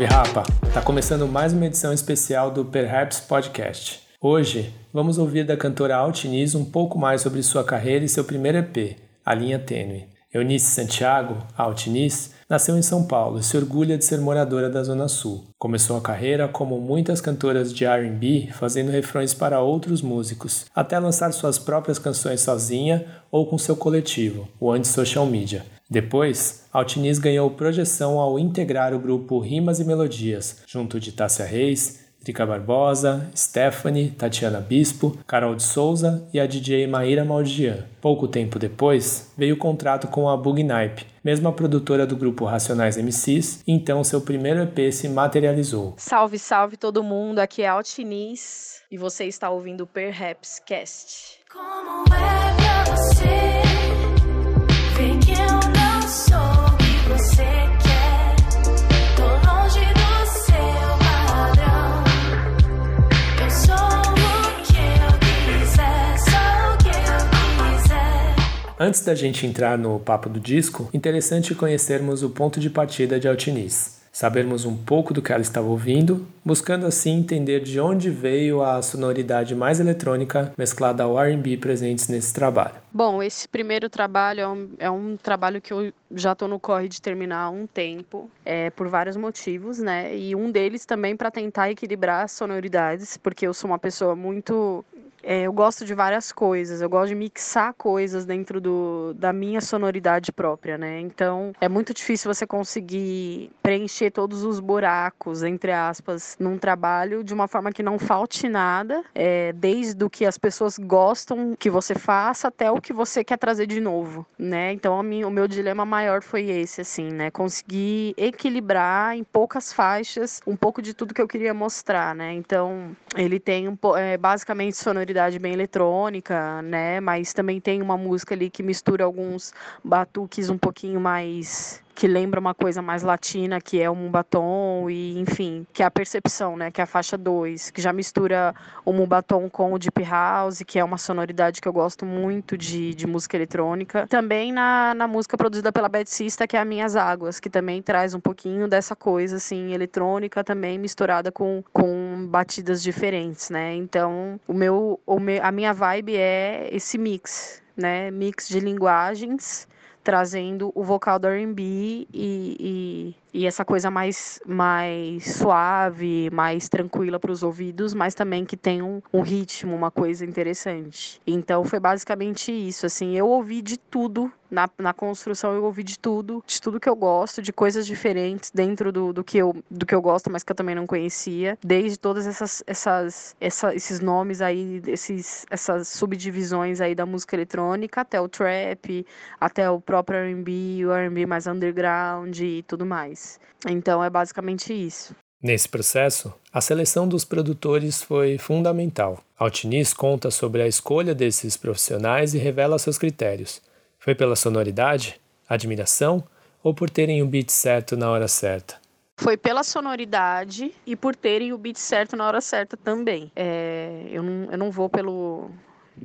Salve Rapa! Tá começando mais uma edição especial do Perhaps Podcast. Hoje vamos ouvir da cantora Altiniz um pouco mais sobre sua carreira e seu primeiro EP, A Linha Tênue. Eunice Santiago, Altiniz, nasceu em São Paulo e se orgulha de ser moradora da Zona Sul. Começou a carreira como muitas cantoras de R&B, fazendo refrões para outros músicos, até lançar suas próprias canções sozinha ou com seu coletivo, o Anti-Social Media. Depois, Altiniz ganhou projeção ao integrar o grupo Rimas e Melodias, junto de Tássia Reis, Drica Barbosa, Stephanie, Tatiana Bispo, Carol de Souza e a DJ Maíra Maldian. Pouco tempo depois, veio o contrato com a Bugnipe, mesma produtora do grupo Racionais MCs, então seu primeiro EP se materializou. Salve, salve todo mundo, aqui é Altiniz e você está ouvindo o Perhaps Cast. Como Antes da gente entrar no papo do disco, interessante conhecermos o ponto de partida de Altiniz. Sabermos um pouco do que ela estava ouvindo, buscando assim entender de onde veio a sonoridade mais eletrônica mesclada ao R&B presentes nesse trabalho. Bom, esse primeiro trabalho é um, é um trabalho que eu já estou no corre de terminar há um tempo, é, por vários motivos, né? E um deles também para tentar equilibrar as sonoridades, porque eu sou uma pessoa muito é, eu gosto de várias coisas, eu gosto de mixar coisas dentro do, da minha sonoridade própria, né? Então é muito difícil você conseguir preencher todos os buracos, entre aspas, num trabalho de uma forma que não falte nada, é, desde o que as pessoas gostam que você faça até o que você quer trazer de novo, né? Então minha, o meu dilema maior foi esse, assim, né? Conseguir equilibrar em poucas faixas um pouco de tudo que eu queria mostrar, né? Então ele tem um, é, basicamente sonoridade sonoridade bem eletrônica, né? Mas também tem uma música ali que mistura alguns batuques um pouquinho mais que lembra uma coisa mais latina, que é o Mumbaton, e enfim, que é a percepção, né, que é a faixa 2, que já mistura o Mumbaton com o Deep House, que é uma sonoridade que eu gosto muito de, de música eletrônica. Também na, na música produzida pela Bad Sista, que é a Minhas Águas, que também traz um pouquinho dessa coisa, assim, eletrônica também misturada com, com batidas diferentes, né, então o meu, o meu, a minha vibe é esse mix, né, mix de linguagens, trazendo o vocal do R&B e, e, e essa coisa mais, mais suave, mais tranquila para os ouvidos, mas também que tem um, um, ritmo, uma coisa interessante. Então foi basicamente isso, assim, eu ouvi de tudo na, na construção, eu ouvi de tudo, de tudo que eu gosto, de coisas diferentes dentro do, do, que, eu, do que eu gosto, mas que eu também não conhecia, desde todas essas, essas essa, esses nomes aí, esses, essas subdivisões aí da música eletrônica, até o trap, até o próprio R&B, o R&B mais underground e tudo mais. Então é basicamente isso. Nesse processo, a seleção dos produtores foi fundamental. Altiniz conta sobre a escolha desses profissionais e revela seus critérios. Foi pela sonoridade, admiração ou por terem o beat certo na hora certa? Foi pela sonoridade e por terem o beat certo na hora certa também. É, eu, não, eu não vou pelo,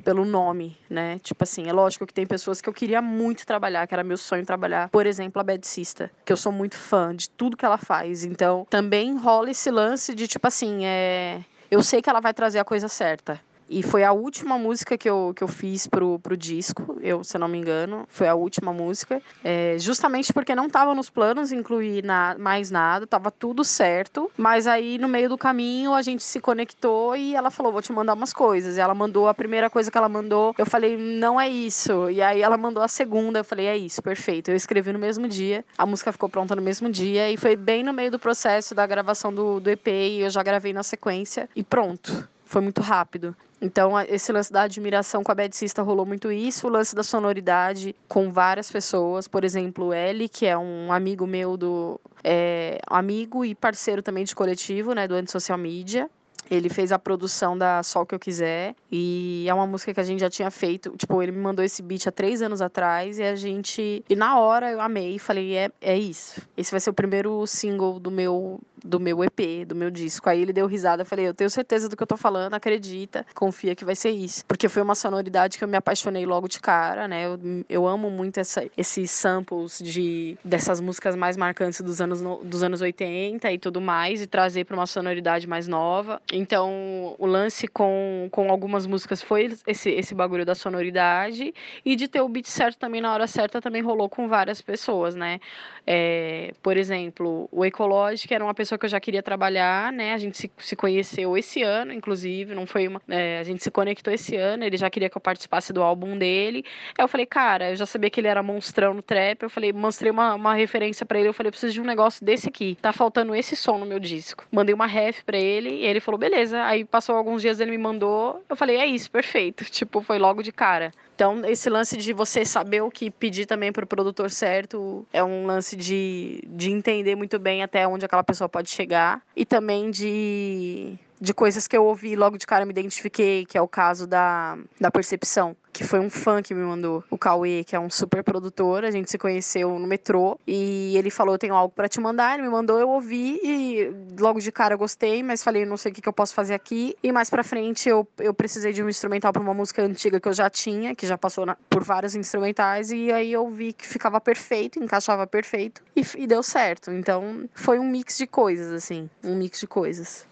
pelo nome, né? Tipo assim, é lógico que tem pessoas que eu queria muito trabalhar, que era meu sonho trabalhar. Por exemplo, a Bad Sista, que eu sou muito fã de tudo que ela faz. Então, também rola esse lance de, tipo assim, é... Eu sei que ela vai trazer a coisa certa. E foi a última música que eu, que eu fiz pro, pro disco, eu, se não me engano, foi a última música. É, justamente porque não estava nos planos incluir na, mais nada, tava tudo certo. Mas aí no meio do caminho a gente se conectou e ela falou: vou te mandar umas coisas. E ela mandou a primeira coisa que ela mandou, eu falei: não é isso. E aí ela mandou a segunda, eu falei: é isso, perfeito. Eu escrevi no mesmo dia, a música ficou pronta no mesmo dia e foi bem no meio do processo da gravação do, do EP e eu já gravei na sequência e pronto foi muito rápido. Então, esse lance da admiração com a Bad Sista rolou muito isso, o lance da sonoridade com várias pessoas, por exemplo, Eli, que é um amigo meu do. É, amigo e parceiro também de coletivo, né, do Anti-Social Media. Ele fez a produção da Sol Que Eu Quiser. E é uma música que a gente já tinha feito. Tipo, ele me mandou esse beat há três anos atrás. E a gente. E na hora eu amei. Falei, é, é isso. Esse vai ser o primeiro single do meu do meu EP, do meu disco. Aí ele deu risada, eu falei, eu tenho certeza do que eu tô falando, acredita, confia que vai ser isso. Porque foi uma sonoridade que eu me apaixonei logo de cara, né? Eu, eu amo muito essa, esses samples de, dessas músicas mais marcantes dos anos, dos anos 80 e tudo mais, e trazer para uma sonoridade mais nova. Então, o lance com, com algumas músicas foi esse, esse bagulho da sonoridade e de ter o beat certo também na hora certa também rolou com várias pessoas, né? É, por exemplo, o Ecologic era uma pessoa que eu já queria trabalhar, né? A gente se, se conheceu esse ano, inclusive, não foi uma. É, a gente se conectou esse ano, ele já queria que eu participasse do álbum dele. Aí eu falei, cara, eu já sabia que ele era monstrão no trap. Eu falei, mostrei uma, uma referência para ele. Eu falei, preciso de um negócio desse aqui. Tá faltando esse som no meu disco. Mandei uma ref para ele e ele falou, beleza. Aí passou alguns dias, ele me mandou. Eu falei, é isso, perfeito. Tipo, foi logo de cara. Então, esse lance de você saber o que pedir também para o produtor certo é um lance de, de entender muito bem até onde aquela pessoa pode chegar e também de de coisas que eu ouvi logo de cara me identifiquei, que é o caso da, da percepção, que foi um fã que me mandou, o Cauê, que é um super produtor, a gente se conheceu no metrô e ele falou: "Eu tenho algo para te mandar", ele me mandou, eu ouvi e logo de cara eu gostei, mas falei: "Não sei o que, que eu posso fazer aqui". E mais para frente eu, eu precisei de um instrumental para uma música antiga que eu já tinha, que já passou na, por vários instrumentais e aí eu vi que ficava perfeito, encaixava perfeito e, e deu certo. Então, foi um mix de coisas assim, um mix de coisas.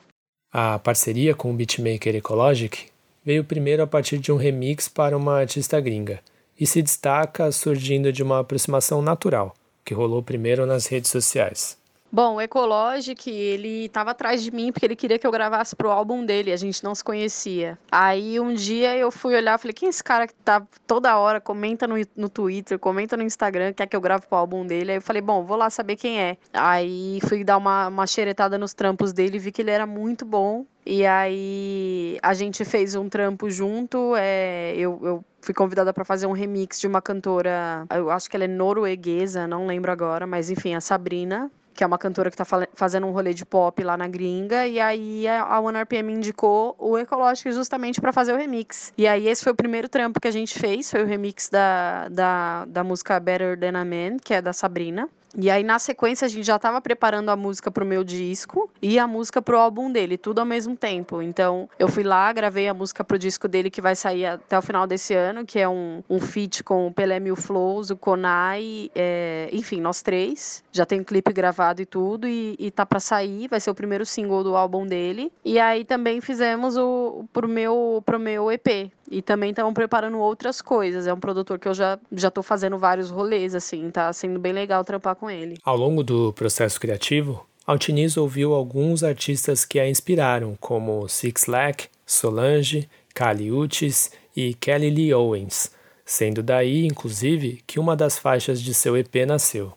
A parceria com o beatmaker Ecologic veio primeiro a partir de um remix para uma artista gringa e se destaca surgindo de uma aproximação natural, que rolou primeiro nas redes sociais. Bom, o Ecologic, ele estava atrás de mim porque ele queria que eu gravasse pro álbum dele, a gente não se conhecia. Aí um dia eu fui olhar, falei, quem é esse cara que tá toda hora, comenta no, no Twitter, comenta no Instagram, quer que eu grave pro álbum dele? Aí eu falei, bom, vou lá saber quem é. Aí fui dar uma, uma xeretada nos trampos dele, vi que ele era muito bom. E aí a gente fez um trampo junto, é, eu, eu fui convidada para fazer um remix de uma cantora, eu acho que ela é norueguesa, não lembro agora, mas enfim, a Sabrina que é uma cantora que está fazendo um rolê de pop lá na gringa, e aí a OneRPM indicou o Ecológico justamente para fazer o remix. E aí esse foi o primeiro trampo que a gente fez, foi o remix da, da, da música Better Than a Man, que é da Sabrina. E aí, na sequência, a gente já estava preparando a música pro meu disco e a música pro álbum dele, tudo ao mesmo tempo. Então, eu fui lá, gravei a música pro disco dele, que vai sair até o final desse ano, que é um, um feat com o Pelé Mil Flows, o Konai, é, enfim, nós três. Já tem um clipe gravado e tudo, e, e tá para sair, vai ser o primeiro single do álbum dele. E aí também fizemos o pro meu, pro meu EP, e também estão preparando outras coisas. É um produtor que eu já, já tô fazendo vários rolês, assim, tá sendo bem legal trampar com ele. Ao longo do processo criativo, Altiniz ouviu alguns artistas que a inspiraram, como Six Lack, Solange, Kali Uchis e Kelly Lee Owens, sendo daí, inclusive, que uma das faixas de seu EP nasceu.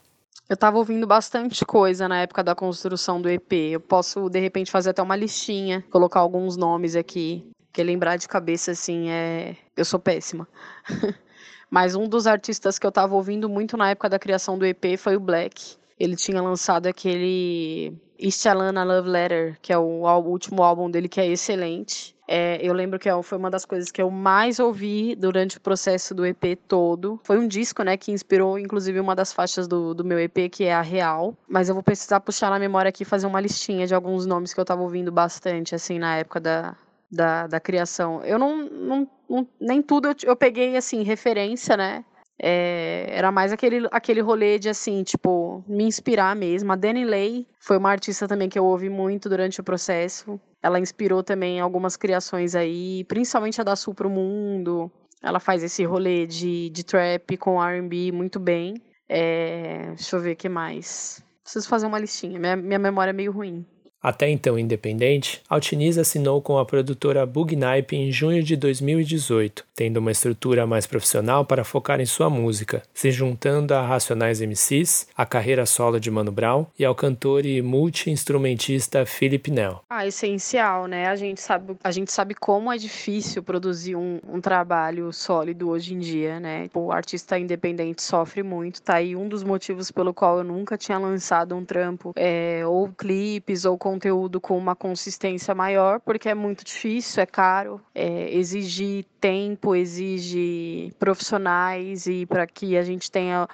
Eu estava ouvindo bastante coisa na época da construção do EP. Eu posso, de repente, fazer até uma listinha, colocar alguns nomes aqui. Porque lembrar de cabeça, assim, é. Eu sou péssima. Mas um dos artistas que eu tava ouvindo muito na época da criação do EP foi o Black. Ele tinha lançado aquele East Alana Love Letter, que é o, o último álbum dele, que é excelente. É, eu lembro que é, foi uma das coisas que eu mais ouvi durante o processo do EP todo. Foi um disco, né, que inspirou, inclusive, uma das faixas do, do meu EP, que é a Real. Mas eu vou precisar puxar na memória aqui fazer uma listinha de alguns nomes que eu tava ouvindo bastante, assim, na época da, da, da criação. Eu não, não, não nem tudo eu, eu, peguei assim referência, né? É, era mais aquele, aquele rolê de assim, tipo, me inspirar mesmo. A Dani Lay foi uma artista também que eu ouvi muito durante o processo. Ela inspirou também algumas criações aí, principalmente a da Sul pro Mundo. Ela faz esse rolê de, de trap com RB muito bem. É, deixa eu ver o que mais. Preciso fazer uma listinha. Minha, minha memória é meio ruim. Até então independente, Altiniz assinou com a produtora Bugnipe em junho de 2018, tendo uma estrutura mais profissional para focar em sua música, se juntando a Racionais MCs, a carreira solo de Mano Brown e ao cantor e multi-instrumentista Philip Nell. Ah, essencial, né? A gente sabe, a gente sabe como é difícil produzir um, um trabalho sólido hoje em dia, né? O artista independente sofre muito, tá aí um dos motivos pelo qual eu nunca tinha lançado um trampo, é, ou clipes, ou conteúdo com uma consistência maior, porque é muito difícil, é caro, é, exige tempo, exige profissionais e para que a gente tenha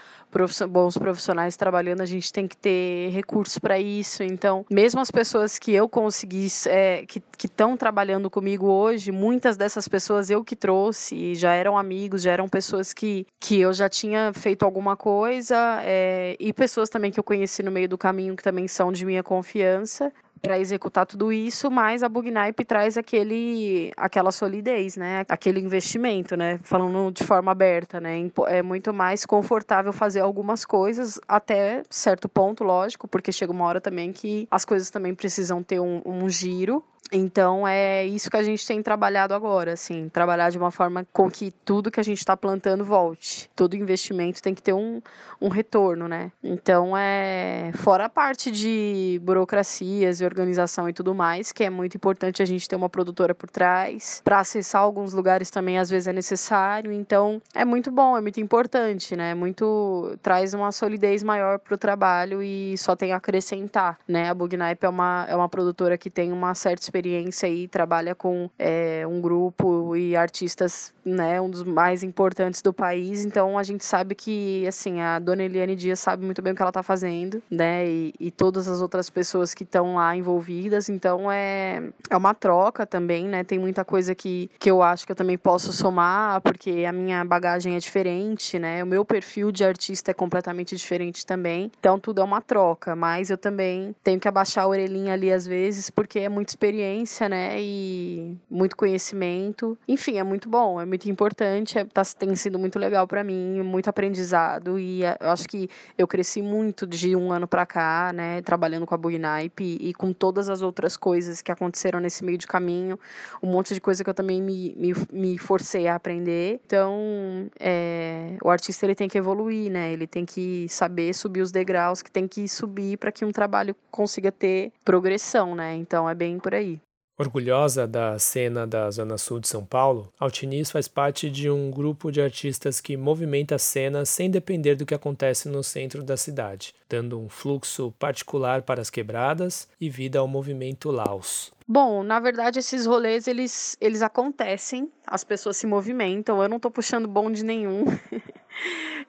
bons profissionais trabalhando, a gente tem que ter recursos para isso. Então, mesmo as pessoas que eu consegui, é, que estão trabalhando comigo hoje, muitas dessas pessoas eu que trouxe, já eram amigos, já eram pessoas que, que eu já tinha feito alguma coisa, é, e pessoas também que eu conheci no meio do caminho que também são de minha confiança para executar tudo isso, mas a Bugnipe traz aquele, aquela solidez, né? Aquele investimento, né? Falando de forma aberta, né? É muito mais confortável fazer algumas coisas até certo ponto, lógico, porque chega uma hora também que as coisas também precisam ter um, um giro então é isso que a gente tem trabalhado agora, assim, trabalhar de uma forma com que tudo que a gente está plantando volte. Todo investimento tem que ter um, um retorno, né? Então é fora a parte de burocracias e organização e tudo mais, que é muito importante a gente ter uma produtora por trás. Para acessar alguns lugares também às vezes é necessário. Então é muito bom, é muito importante, né? Muito traz uma solidez maior para o trabalho e só tem a acrescentar, né? A Bugnipe é uma é uma produtora que tem uma certa experiência e trabalha com é, um grupo e artistas, né, um dos mais importantes do país. Então a gente sabe que, assim, a dona Eliane Dias sabe muito bem o que ela está fazendo, né, e, e, todas as outras pessoas que estão lá envolvidas. Então é, é uma troca também, né, tem muita coisa que, que eu acho que eu também posso somar, porque a minha bagagem é diferente, né, o meu perfil de artista é completamente diferente também. Então tudo é uma troca, mas eu também tenho que abaixar a orelhinha ali às vezes, porque é muita experiência experiência, né? E muito conhecimento. Enfim, é muito bom, é muito importante, é, tá, tem sido muito legal para mim, muito aprendizado. E é, eu acho que eu cresci muito de um ano para cá, né? Trabalhando com a Bugnipe e, e, com todas as outras coisas que aconteceram nesse meio de caminho. Um monte de coisa que eu também me, me, me forcei a aprender. Então, é, o artista ele tem que evoluir, né? Ele tem que saber subir os degraus que tem que subir para que um trabalho consiga ter progressão, né? Então, é bem por aí. Orgulhosa da cena da Zona Sul de São Paulo, Altiniz faz parte de um grupo de artistas que movimenta a cena sem depender do que acontece no centro da cidade, dando um fluxo particular para as quebradas e vida ao movimento Laos. Bom, na verdade esses rolês eles, eles acontecem, as pessoas se movimentam, eu não estou puxando bonde nenhum.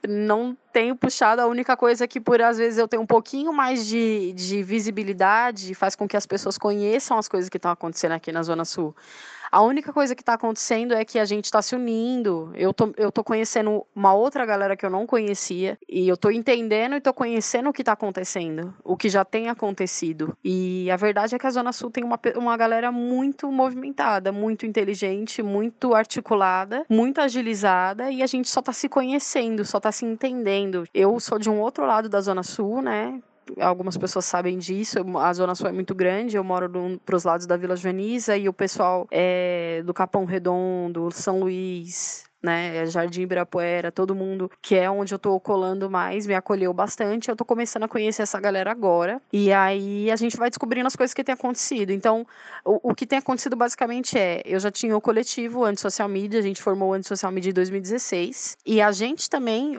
não tenho puxado. A única coisa que, por às vezes, eu tenho um pouquinho mais de, de visibilidade, faz com que as pessoas conheçam as coisas que estão acontecendo aqui na Zona Sul. A única coisa que está acontecendo é que a gente está se unindo. Eu tô, eu tô conhecendo uma outra galera que eu não conhecia. E eu tô entendendo e tô conhecendo o que está acontecendo. O que já tem acontecido. E a verdade é que a Zona Sul tem uma, uma galera muito movimentada, muito inteligente, muito articulada, muito agilizada. E a gente só está se conhecendo, só está se entendendo. Eu sou de um outro lado da Zona Sul, né? Algumas pessoas sabem disso. A Zona Sul é muito grande, eu moro para os lados da Vila Joaniza e o pessoal é, do Capão Redondo, São Luís, né? Jardim Ibirapuera, todo mundo que é onde eu tô colando mais, me acolheu bastante. Eu tô começando a conhecer essa galera agora. E aí a gente vai descobrindo as coisas que tem acontecido. Então, o, o que tem acontecido basicamente é: eu já tinha o coletivo Anti-Social Media, a gente formou o Anti-Social Media em 2016. E a gente também,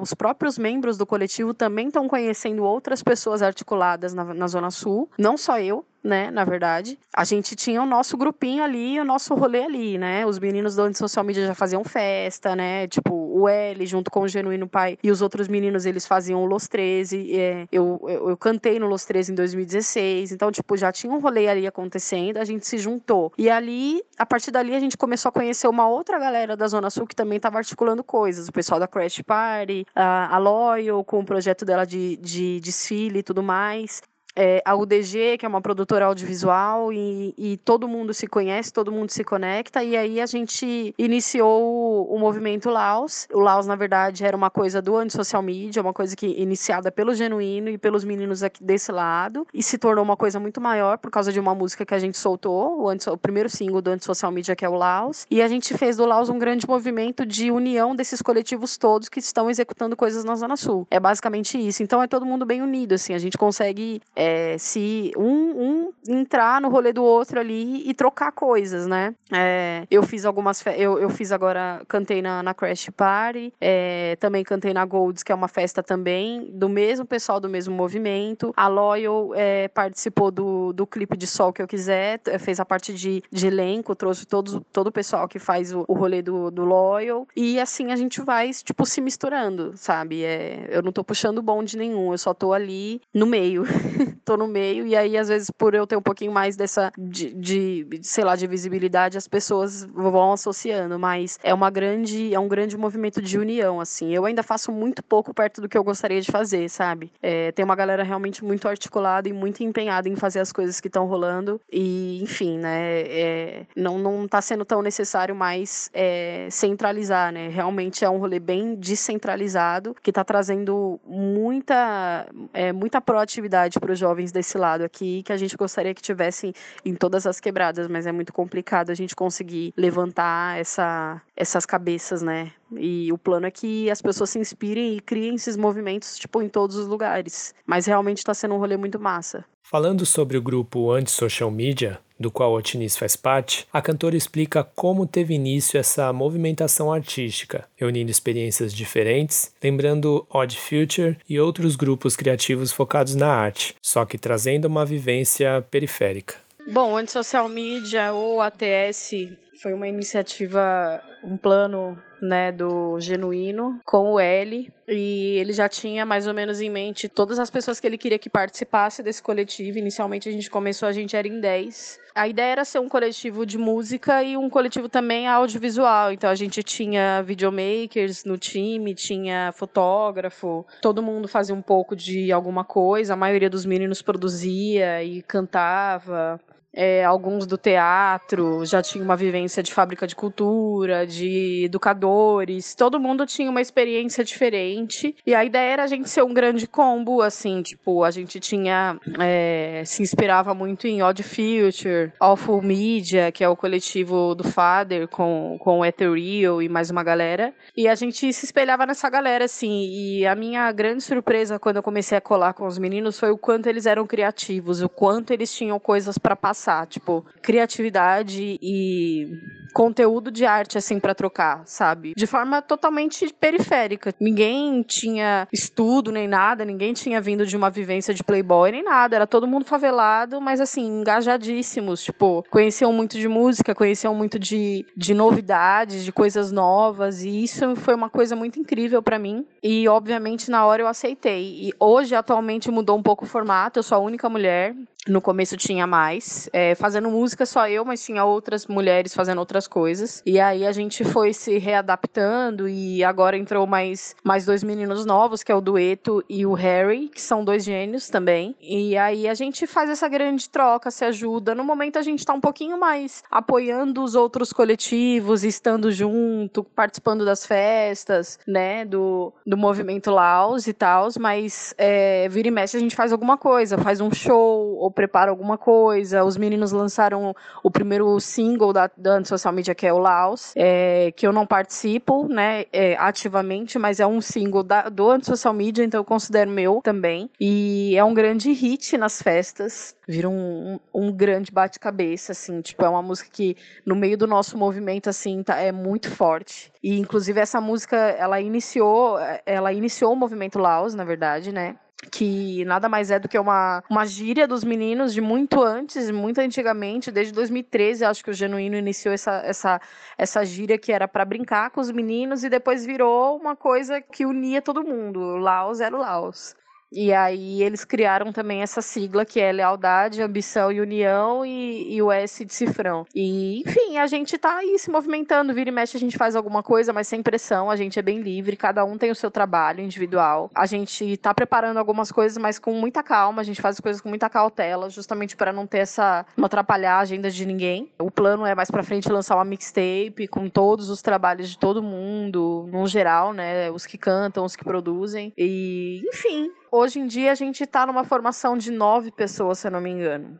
os próprios membros do coletivo também estão conhecendo outras pessoas articuladas na, na Zona Sul, não só eu, né, na verdade. A gente tinha o nosso grupinho ali, o nosso rolê ali, né? Os meninos do social media já faziam festa, né? Tipo, o L junto com o Genuíno Pai e os outros meninos, eles faziam o Los 13. É, eu, eu, eu, cantei no Los 13 em 2016. Então, tipo, já tinha um rolê ali acontecendo, a gente se juntou. E ali, a partir dali, a gente começou a conhecer uma outra galera da Zona Sul que também estava articulando coisas. O pessoal da Crash Party, a, a Loyal, com o projeto dela de, de desfile e tudo mais é, a UDG, que é uma produtora audiovisual, e, e, todo mundo se conhece, todo mundo se conecta, e aí a gente iniciou o, o movimento Laos. O Laos, na verdade, era uma coisa do anti-social media, uma coisa que iniciada pelo Genuíno e pelos meninos aqui desse lado, e se tornou uma coisa muito maior por causa de uma música que a gente soltou, o, o primeiro single do anti-social media, que é o Laos, e a gente fez do Laos um grande movimento de união desses coletivos todos que estão executando coisas na Zona Sul. É basicamente isso. Então é todo mundo bem unido, assim, a gente consegue. É, é, se um, um, entrar no rolê do outro ali e trocar coisas, né? É, eu fiz algumas. Eu, eu fiz agora, cantei na, na Crash Party, é, também cantei na Golds, que é uma festa também, do mesmo pessoal do mesmo movimento. A Loyal participou do, do clipe de Sol que eu quiser, fez a parte de, de elenco, trouxe todo, todo o pessoal que faz o, o rolê do, do Loyal. E assim a gente vai, tipo, se misturando, sabe? Eu não tô puxando bonde nenhum, eu só tô ali no meio. tô no meio, e aí, às vezes, por eu ter um pouquinho mais dessa, de, de, sei lá, de visibilidade, as pessoas vão associando, mas é uma grande, é um grande movimento de união, assim. Eu ainda faço muito pouco perto do que eu gostaria de fazer, sabe? É, tem uma galera realmente muito articulada e muito empenhada em fazer as coisas que estão rolando, e, enfim, né, é, não, não tá sendo tão necessário mais é, centralizar, né? Realmente é um rolê bem descentralizado, que tá trazendo muita, é, muita proatividade para os jovens desse lado aqui, que a gente gostaria que tivessem em todas as quebradas, mas é muito complicado a gente conseguir levantar essa, essas cabeças, né? E o plano é que as pessoas se inspirem e criem esses movimentos, tipo, em todos os lugares. Mas realmente está sendo um rolê muito massa. Falando sobre o grupo Anti-Social Media, do qual o Tinis faz parte, a cantora explica como teve início essa movimentação artística, reunindo experiências diferentes, lembrando Odd Future e outros grupos criativos focados na arte, só que trazendo uma vivência periférica. Bom, Anti-Social Media ou ATS foi uma iniciativa, um plano né, do Genuíno com o L e ele já tinha mais ou menos em mente todas as pessoas que ele queria que participasse desse coletivo. Inicialmente a gente começou, a gente era em 10. A ideia era ser um coletivo de música e um coletivo também audiovisual. Então a gente tinha videomakers no time, tinha fotógrafo, todo mundo fazia um pouco de alguma coisa, a maioria dos meninos produzia e cantava é, alguns do teatro já tinham uma vivência de fábrica de cultura, de educadores, todo mundo tinha uma experiência diferente. E a ideia era a gente ser um grande combo, assim, tipo, a gente tinha. É, se inspirava muito em Odd Future, Awful Media, que é o coletivo do Father, com, com o Ethereal e mais uma galera. E a gente se espelhava nessa galera, assim. E a minha grande surpresa quando eu comecei a colar com os meninos foi o quanto eles eram criativos, o quanto eles tinham coisas para passar tipo, criatividade e conteúdo de arte assim para trocar, sabe? De forma totalmente periférica. Ninguém tinha estudo nem nada, ninguém tinha vindo de uma vivência de playboy nem nada, era todo mundo favelado, mas assim, engajadíssimos, tipo, conheciam muito de música, conheciam muito de, de novidades, de coisas novas, e isso foi uma coisa muito incrível para mim. E obviamente na hora eu aceitei. E hoje atualmente mudou um pouco o formato, eu sou a única mulher, no começo tinha mais, é, fazendo música só eu, mas tinha outras mulheres fazendo outras coisas. E aí a gente foi se readaptando e agora entrou mais, mais dois meninos novos, que é o Dueto e o Harry, que são dois gênios também. E aí a gente faz essa grande troca, se ajuda. No momento a gente tá um pouquinho mais apoiando os outros coletivos, estando junto, participando das festas, né, do, do movimento Laos e tal, mas é, vira e mexe a gente faz alguma coisa, faz um show ou prepara alguma coisa. Os meninos lançaram o primeiro single da, da social media, que é o Laos, é, que eu não participo, né, é, ativamente, mas é um single da, do social media, então eu considero meu também. E é um grande hit nas festas. Vira um, um, um grande bate-cabeça, assim, tipo, é uma música que no meio do nosso movimento, assim, tá, é muito forte. E, inclusive, essa música, ela iniciou, ela iniciou o movimento Laos, na verdade, né? Que nada mais é do que uma, uma gíria dos meninos de muito antes, muito antigamente, desde 2013, acho que o Genuíno iniciou essa, essa, essa gíria que era para brincar com os meninos e depois virou uma coisa que unia todo mundo. Laos era o Laos. E aí eles criaram também essa sigla que é lealdade, ambição e união e, e, o S de cifrão. E, enfim, a gente tá aí se movimentando, vira e mexe a gente faz alguma coisa, mas sem pressão, a gente é bem livre, cada um tem o seu trabalho individual. A gente tá preparando algumas coisas, mas com muita calma, a gente faz as coisas com muita cautela, justamente para não ter essa não atrapalhar a agenda de ninguém. O plano é mais para frente lançar uma mixtape com todos os trabalhos de todo mundo, no geral, né, os que cantam, os que produzem. E, enfim, Hoje em dia a gente está numa formação de nove pessoas, se eu não me engano.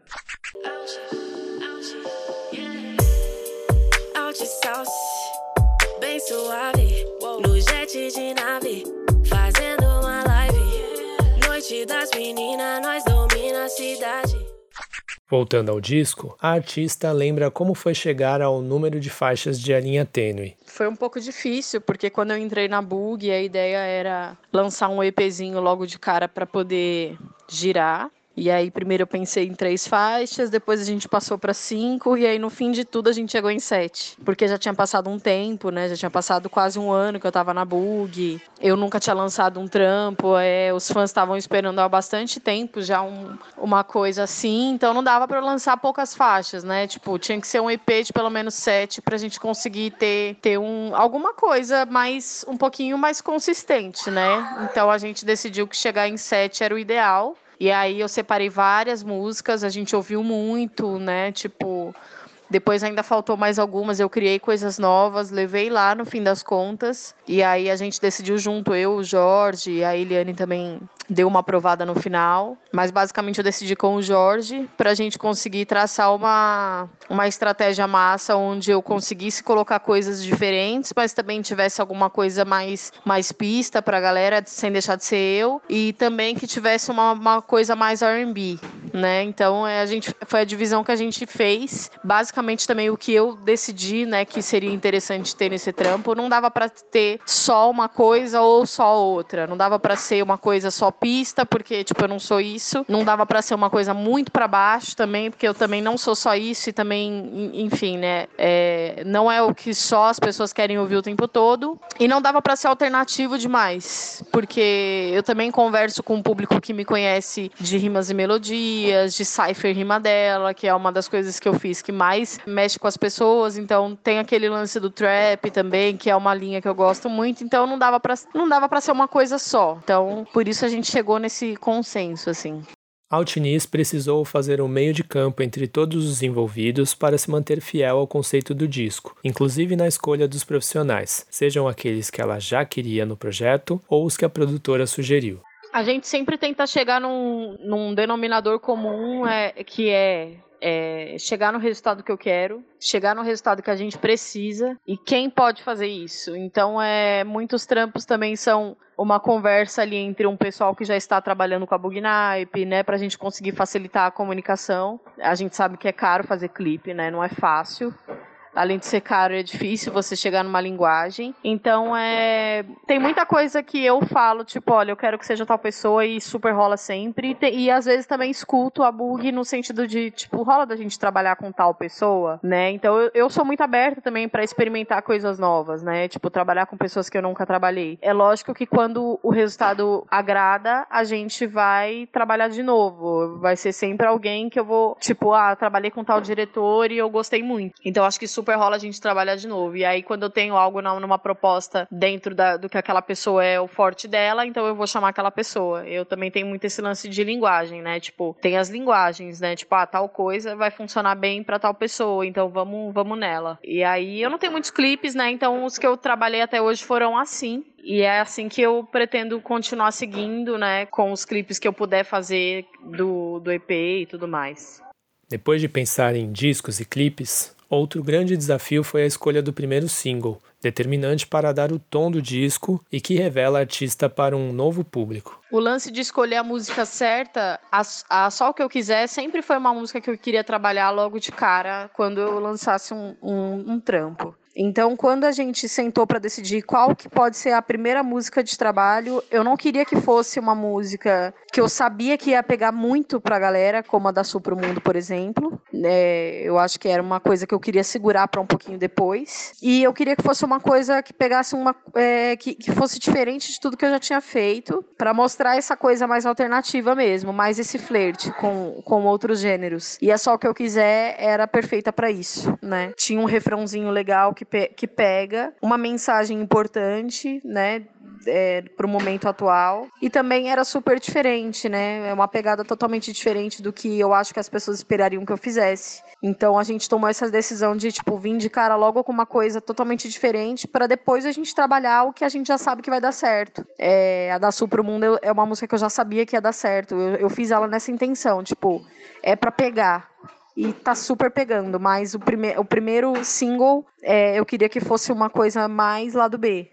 Bem suave, no jet de nave, fazendo uma live. Noite das Voltando ao disco, a artista lembra como foi chegar ao número de faixas de A Linha Tênue. Foi um pouco difícil, porque quando eu entrei na Bug, a ideia era lançar um EPzinho logo de cara para poder girar. E aí, primeiro eu pensei em três faixas, depois a gente passou para cinco, e aí no fim de tudo a gente chegou em sete. Porque já tinha passado um tempo, né? Já tinha passado quase um ano que eu tava na Bug. Eu nunca tinha lançado um trampo, é, os fãs estavam esperando há bastante tempo já um, uma coisa assim, então não dava para lançar poucas faixas, né? Tipo, tinha que ser um EP de pelo menos sete pra gente conseguir ter, ter um, alguma coisa mais, um pouquinho mais consistente, né? Então a gente decidiu que chegar em sete era o ideal. E aí eu separei várias músicas, a gente ouviu muito, né? Tipo, depois ainda faltou mais algumas, eu criei coisas novas, levei lá no fim das contas. E aí a gente decidiu junto, eu, o Jorge, a Eliane também deu uma aprovada no final. Mas basicamente eu decidi com o Jorge para a gente conseguir traçar uma, uma estratégia massa onde eu conseguisse colocar coisas diferentes, mas também tivesse alguma coisa mais, mais pista para a galera, sem deixar de ser eu. E também que tivesse uma, uma coisa mais RB, né? Então é, a gente, foi a divisão que a gente fez. Basicamente também o que eu decidi, né, que seria interessante ter nesse trampo. Não dava para ter só uma coisa ou só outra. Não dava para ser uma coisa só pista, porque tipo eu não sou isso. Não dava para ser uma coisa muito para baixo também, porque eu também não sou só isso e também, enfim, né? É, não é o que só as pessoas querem ouvir o tempo todo. E não dava para ser alternativo demais, porque eu também converso com um público que me conhece de rimas e melodias, de cipher rima dela, que é uma das coisas que eu fiz que mais mexe com as pessoas. Então tem aquele lance do trap também, que é uma linha que eu gosto gosto muito, então não dava para não dava para ser uma coisa só. Então, por isso a gente chegou nesse consenso assim. Altiniz precisou fazer um meio de campo entre todos os envolvidos para se manter fiel ao conceito do disco, inclusive na escolha dos profissionais, sejam aqueles que ela já queria no projeto ou os que a produtora sugeriu. A gente sempre tenta chegar num, num denominador comum é, que é é chegar no resultado que eu quero, chegar no resultado que a gente precisa e quem pode fazer isso. Então, é, muitos trampos também são uma conversa ali entre um pessoal que já está trabalhando com a Bugnipe, né, para a gente conseguir facilitar a comunicação. A gente sabe que é caro fazer clipe, né, não é fácil além de ser caro, é difícil você chegar numa linguagem. Então, é, tem muita coisa que eu falo, tipo, olha, eu quero que seja tal pessoa e super rola sempre. E, e às vezes também escuto a bug no sentido de, tipo, rola da gente trabalhar com tal pessoa, né? Então, eu, eu sou muito aberta também para experimentar coisas novas, né? Tipo, trabalhar com pessoas que eu nunca trabalhei. É lógico que quando o resultado agrada, a gente vai trabalhar de novo. Vai ser sempre alguém que eu vou, tipo, ah, trabalhei com tal diretor e eu gostei muito. Então, acho que super rola a gente trabalhar de novo. E aí, quando eu tenho algo numa proposta dentro da, do que aquela pessoa é o forte dela, então eu vou chamar aquela pessoa. Eu também tenho muito esse lance de linguagem, né? Tipo, tem as linguagens, né? Tipo, ah, tal coisa vai funcionar bem para tal pessoa, então vamos, vamos nela. E aí, eu não tenho muitos clipes, né? Então, os que eu trabalhei até hoje foram assim. E é assim que eu pretendo continuar seguindo, né? Com os clipes que eu puder fazer do, do EP e tudo mais. Depois de pensar em discos e clipes, Outro grande desafio foi a escolha do primeiro single, determinante para dar o tom do disco e que revela a artista para um novo público. O lance de escolher a música certa, a, a Só o que eu quiser, sempre foi uma música que eu queria trabalhar logo de cara quando eu lançasse um, um, um trampo. Então, quando a gente sentou para decidir qual que pode ser a primeira música de trabalho, eu não queria que fosse uma música que eu sabia que ia pegar muito pra galera, como a da Sul pro Mundo, por exemplo. É, eu acho que era uma coisa que eu queria segurar para um pouquinho depois. E eu queria que fosse uma coisa que pegasse uma. É, que, que fosse diferente de tudo que eu já tinha feito, para mostrar essa coisa mais alternativa mesmo, mais esse flerte com, com outros gêneros. E é só o que eu quiser, era perfeita para isso, né? Tinha um refrãozinho legal que pe que pega uma mensagem importante, né? É, para o momento atual. E também era super diferente, né? É uma pegada totalmente diferente do que eu acho que as pessoas esperariam que eu fizesse. Então a gente tomou essa decisão de, tipo, vir de cara logo com uma coisa totalmente diferente para depois a gente trabalhar o que a gente já sabe que vai dar certo. É, a da Sul pro Mundo é uma música que eu já sabia que ia dar certo. Eu, eu fiz ela nessa intenção, tipo, é para pegar e tá super pegando. Mas o, prime o primeiro single é, eu queria que fosse uma coisa mais lado B.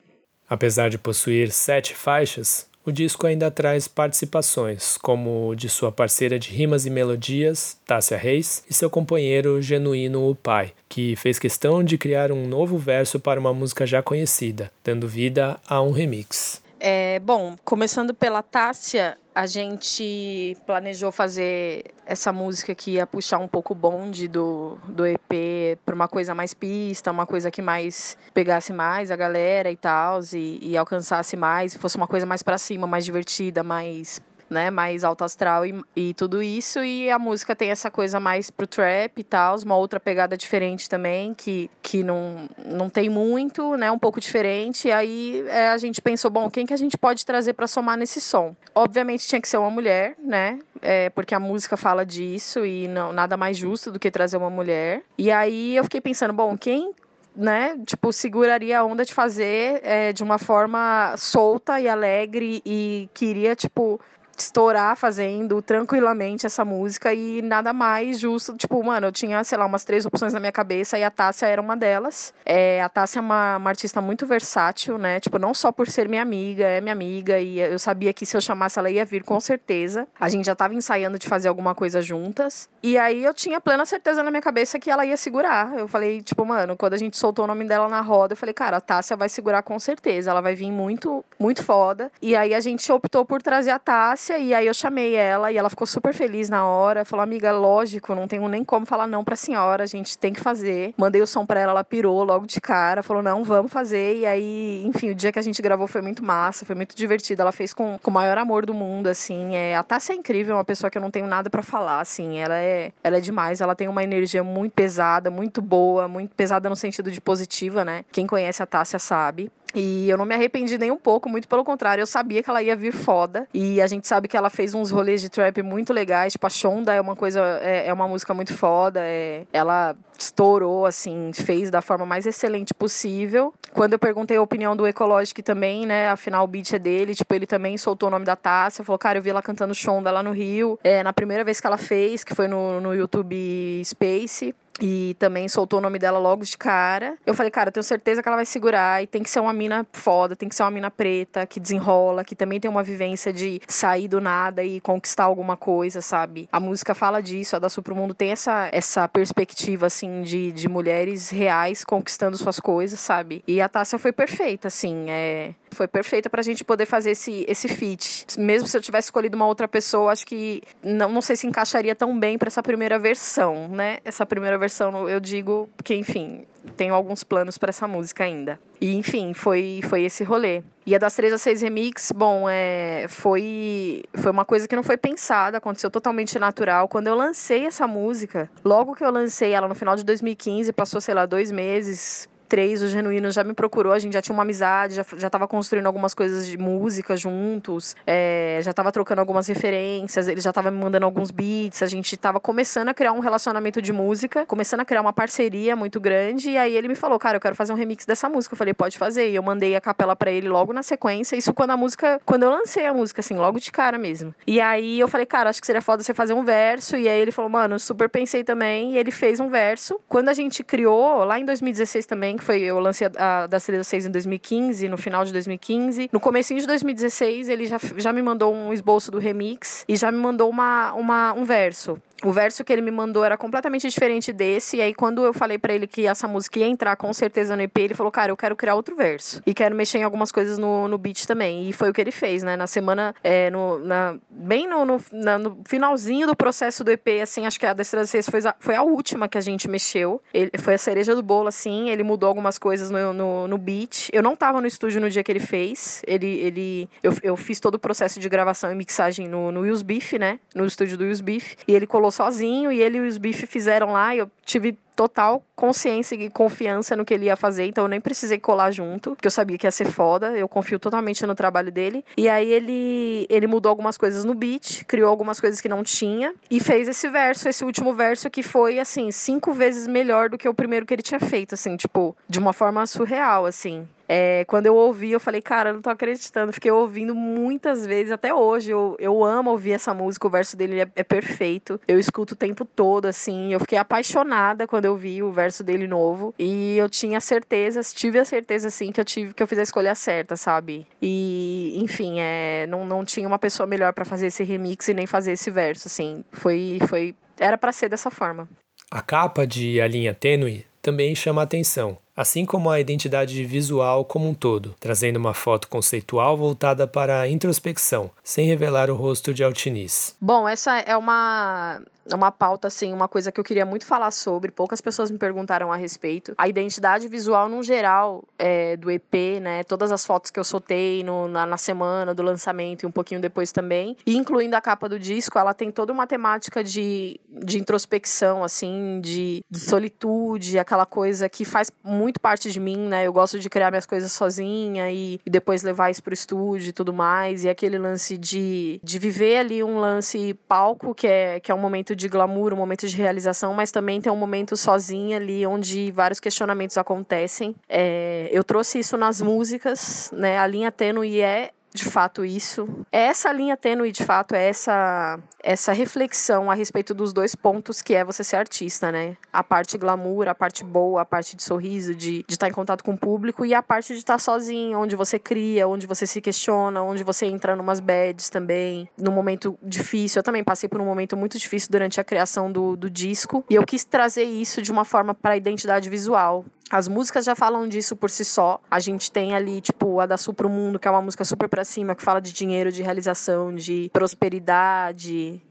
Apesar de possuir sete faixas, o disco ainda traz participações, como de sua parceira de rimas e melodias, Tássia Reis, e seu companheiro genuíno O Pai, que fez questão de criar um novo verso para uma música já conhecida, dando vida a um remix. É, bom, começando pela Tássia, a gente planejou fazer essa música que ia puxar um pouco o bonde do, do EP para uma coisa mais pista, uma coisa que mais pegasse mais a galera e tal, e, e alcançasse mais, fosse uma coisa mais para cima, mais divertida, mais né, mais alto astral e, e, tudo isso. E a música tem essa coisa mais pro trap e tal, uma outra pegada diferente também, que, que não, não tem muito, né, um pouco diferente. E aí é, a gente pensou, bom, quem que a gente pode trazer para somar nesse som? Obviamente tinha que ser uma mulher, né, é, porque a música fala disso e não nada mais justo do que trazer uma mulher. E aí eu fiquei pensando, bom, quem né, tipo, seguraria a onda de fazer é, de uma forma solta e alegre e queria, tipo, estourar fazendo tranquilamente essa música e nada mais justo. Tipo, mano, eu tinha, sei lá, umas três opções na minha cabeça e a Tássia era uma delas. É, a Tássia é uma, uma, artista muito versátil, né? Tipo, não só por ser minha amiga, é minha amiga e eu sabia que se eu chamasse ela ia vir com certeza. A gente já tava ensaiando de fazer alguma coisa juntas. E aí eu tinha plena certeza na minha cabeça que ela ia segurar. Eu falei, tipo, mano, quando a gente soltou o nome dela na roda, eu falei, cara, a Tássia vai segurar com certeza. Ela vai vir muito, muito foda. E aí a gente optou por trazer a Tássia e aí eu chamei ela e ela ficou super feliz na hora. Falou, amiga, lógico, não tenho nem como falar não pra senhora, a gente tem que fazer. Mandei o som pra ela, ela pirou logo de cara, falou, não, vamos fazer. E aí, enfim, o dia que a gente gravou foi muito massa, foi muito divertido. Ela fez com, com o maior amor do mundo, assim. É, a Tássia é incrível, é uma pessoa que eu não tenho nada para falar, assim. Ela é, ela é demais, ela tem uma energia muito pesada, muito boa, muito pesada no sentido de positiva, né? Quem conhece a Tássia sabe. E eu não me arrependi nem um pouco, muito pelo contrário, eu sabia que ela ia vir foda. E a gente sabe que ela fez uns rolês de trap muito legais, tipo a Shonda é uma coisa, é, é uma música muito foda, é, ela estourou, assim, fez da forma mais excelente possível. Quando eu perguntei a opinião do Ecologic também, né, afinal o beat é dele, tipo, ele também soltou o nome da Tássia, falou, cara, eu vi ela cantando Shonda lá no Rio, é, na primeira vez que ela fez, que foi no, no YouTube Space, e também soltou o nome dela logo de cara. Eu falei, cara, tenho certeza que ela vai segurar e tem que ser uma mina foda, tem que ser uma mina preta, que desenrola, que também tem uma vivência de sair do nada e conquistar alguma coisa, sabe? A música fala disso, a da Supro Mundo tem essa, essa perspectiva, assim, de, de mulheres reais conquistando suas coisas, sabe? E a Tássia foi perfeita, assim, é foi perfeita pra gente poder fazer esse, esse feat. Mesmo se eu tivesse escolhido uma outra pessoa, acho que não, não sei se encaixaria tão bem para essa primeira versão, né? Essa primeira versão, eu digo que, enfim, tenho alguns planos para essa música ainda. E, enfim, foi, foi esse rolê. E a das 3 a 6 Remix, bom, é, foi, foi uma coisa que não foi pensada, aconteceu totalmente natural. Quando eu lancei essa música, logo que eu lancei ela no final de 2015, passou, sei lá, dois meses, três, o Genuíno já me procurou, a gente já tinha uma amizade, já, já tava construindo algumas coisas de música juntos, é, já tava trocando algumas referências, ele já tava me mandando alguns beats, a gente tava começando a criar um relacionamento de música, começando a criar uma parceria muito grande, e aí ele me falou, cara, eu quero fazer um remix dessa música. Eu falei, pode fazer. E eu mandei a capela para ele logo na sequência, isso quando a música, quando eu lancei a música, assim, logo de cara mesmo. E aí eu falei, cara, acho que seria foda você fazer um verso, e aí ele falou, mano, super pensei também, e ele fez um verso. Quando a gente criou, lá em 2016 também, foi eu lancei a, da Cereza 6 em 2015, no final de 2015. No começo de 2016, ele já, já me mandou um esboço do remix e já me mandou uma, uma, um verso. O verso que ele me mandou era completamente diferente desse. E aí, quando eu falei para ele que essa música ia entrar com certeza no EP, ele falou: Cara, eu quero criar outro verso. E quero mexer em algumas coisas no, no beat também. E foi o que ele fez, né? Na semana, é, no, na, bem no, no, na, no, finalzinho do processo do EP, assim, acho que a Destreza 6 foi foi a última que a gente mexeu. Ele, foi a cereja do bolo, assim. Ele mudou algumas coisas no, no, no beat. Eu não tava no estúdio no dia que ele fez. Ele, ele, eu, eu fiz todo o processo de gravação e mixagem no, no Wills Beef, né? No estúdio do Wills Beef. E ele colou sozinho e ele e os Biff fizeram lá. E eu tive total consciência e confiança no que ele ia fazer, então eu nem precisei colar junto, porque eu sabia que ia ser foda, eu confio totalmente no trabalho dele. E aí ele ele mudou algumas coisas no beat, criou algumas coisas que não tinha e fez esse verso, esse último verso que foi assim, cinco vezes melhor do que o primeiro que ele tinha feito, assim, tipo, de uma forma surreal, assim. É, quando eu ouvi, eu falei, cara, eu não tô acreditando. Fiquei ouvindo muitas vezes, até hoje. Eu, eu amo ouvir essa música, o verso dele é, é perfeito. Eu escuto o tempo todo, assim. Eu fiquei apaixonada quando eu vi o verso dele novo. E eu tinha certeza, tive a certeza, assim, que eu tive que eu fiz a escolha certa, sabe? E, enfim, é, não, não tinha uma pessoa melhor para fazer esse remix e nem fazer esse verso, assim. Foi. foi era para ser dessa forma. A capa de A Linha Tênue também chama atenção assim como a identidade visual como um todo, trazendo uma foto conceitual voltada para a introspecção, sem revelar o rosto de Altiniz. Bom, essa é uma é uma pauta, assim, uma coisa que eu queria muito falar sobre, poucas pessoas me perguntaram a respeito. A identidade visual, no geral, é, do EP, né? Todas as fotos que eu soltei no, na, na, semana do lançamento e um pouquinho depois também, incluindo a capa do disco, ela tem toda uma temática de, de introspecção, assim, de, de solitude, aquela coisa que faz muito muito parte de mim, né? Eu gosto de criar minhas coisas sozinha e, e depois levar isso pro estúdio e tudo mais. E aquele lance de, de viver ali um lance palco, que é, que é um momento de glamour, um momento de realização, mas também tem um momento sozinha ali onde vários questionamentos acontecem. É, eu trouxe isso nas músicas, né? A linha tênue é de fato isso. É essa linha tênue, de fato, é essa essa reflexão a respeito dos dois pontos que é você ser artista, né? A parte glamour, a parte boa, a parte de sorriso, de, estar em contato com o público e a parte de estar sozinho, onde você cria, onde você se questiona, onde você entra numas bads também, num momento difícil. Eu também passei por um momento muito difícil durante a criação do, do disco e eu quis trazer isso de uma forma para a identidade visual. As músicas já falam disso por si só. A gente tem ali, tipo, a da Sul pro Mundo, que é uma música super pra cima, que fala de dinheiro, de realização, de prosperidade,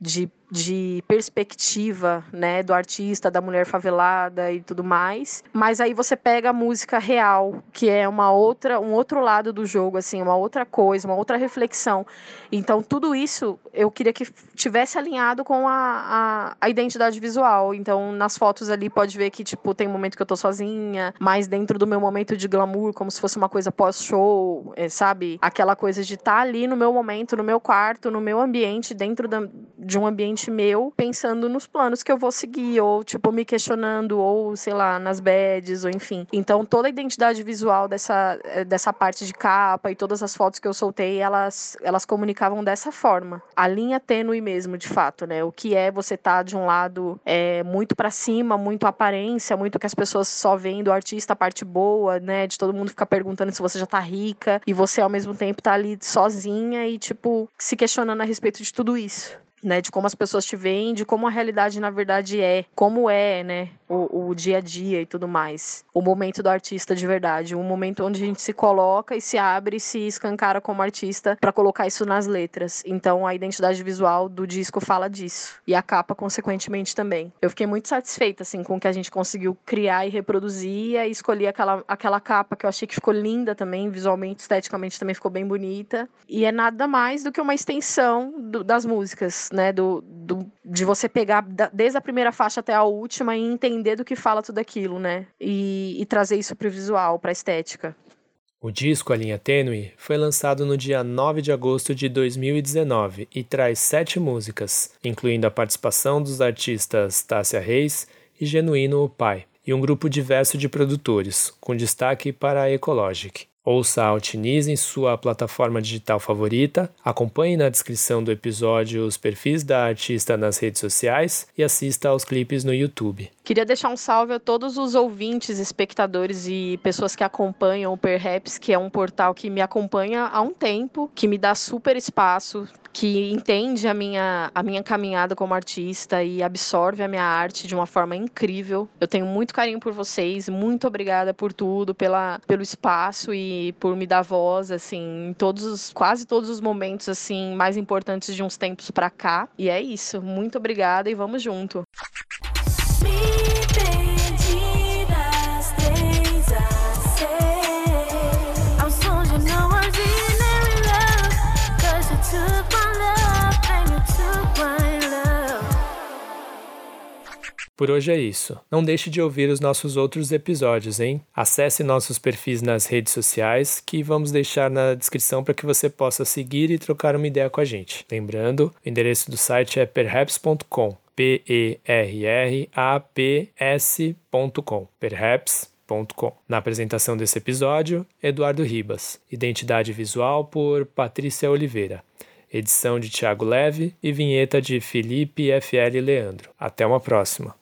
de de perspectiva, né, do artista, da mulher favelada e tudo mais. Mas aí você pega a música real, que é uma outra, um outro lado do jogo, assim, uma outra coisa, uma outra reflexão. Então tudo isso eu queria que tivesse alinhado com a, a, a identidade visual. Então nas fotos ali pode ver que tipo tem um momento que eu tô sozinha, mais dentro do meu momento de glamour, como se fosse uma coisa pós-show, é, sabe? Aquela coisa de estar tá ali no meu momento, no meu quarto, no meu ambiente, dentro da, de um ambiente meu, pensando nos planos que eu vou seguir, ou, tipo, me questionando, ou, sei lá, nas badges, ou enfim. Então, toda a identidade visual dessa, eh, dessa parte de capa e todas as fotos que eu soltei, elas, elas comunicavam dessa forma. A linha tênue mesmo, de fato, né? O que é você tá de um lado é, muito para cima, muito aparência, muito que as pessoas só veem do artista a parte boa, né? De todo mundo ficar perguntando se você já tá rica e você ao mesmo tempo tá ali sozinha e, tipo, se questionando a respeito de tudo isso né, de como as pessoas te veem, de como a realidade na verdade é, como é, né, o, o, dia a dia e tudo mais. O momento do artista de verdade, um momento onde a gente se coloca e se abre e se escancara como artista para colocar isso nas letras. Então a identidade visual do disco fala disso e a capa consequentemente também. Eu fiquei muito satisfeita assim com o que a gente conseguiu criar e reproduzir e escolhi aquela aquela capa que eu achei que ficou linda também, visualmente, esteticamente também ficou bem bonita. E é nada mais do que uma extensão do, das músicas né? Do, do, de você pegar desde a primeira faixa até a última e entender do que fala tudo aquilo, né? E, e trazer isso para o visual, para a estética. O disco A Linha Tênue foi lançado no dia 9 de agosto de 2019 e traz sete músicas, incluindo a participação dos artistas Tássia Reis e Genuíno O Pai, e um grupo diverso de produtores, com destaque para a Ecologic. Ouça a Altiniz em sua plataforma digital favorita, acompanhe na descrição do episódio os perfis da artista nas redes sociais e assista aos clipes no YouTube. Queria deixar um salve a todos os ouvintes, espectadores e pessoas que acompanham o Perhaps, que é um portal que me acompanha há um tempo, que me dá super espaço, que entende a minha, a minha caminhada como artista e absorve a minha arte de uma forma incrível. Eu tenho muito carinho por vocês, muito obrigada por tudo, pela, pelo espaço e por me dar voz, assim, em todos os, quase todos os momentos, assim, mais importantes de uns tempos para cá. E é isso. Muito obrigada e vamos junto. Por hoje é isso. Não deixe de ouvir os nossos outros episódios, hein? Acesse nossos perfis nas redes sociais, que vamos deixar na descrição para que você possa seguir e trocar uma ideia com a gente. Lembrando, o endereço do site é perhaps.com. P-E-R-R-A-P-S.com. Perhaps podcast.com. Na apresentação desse episódio, Eduardo Ribas. Identidade visual por Patrícia Oliveira. Edição de Tiago Leve e vinheta de Felipe FL Leandro. Até uma próxima.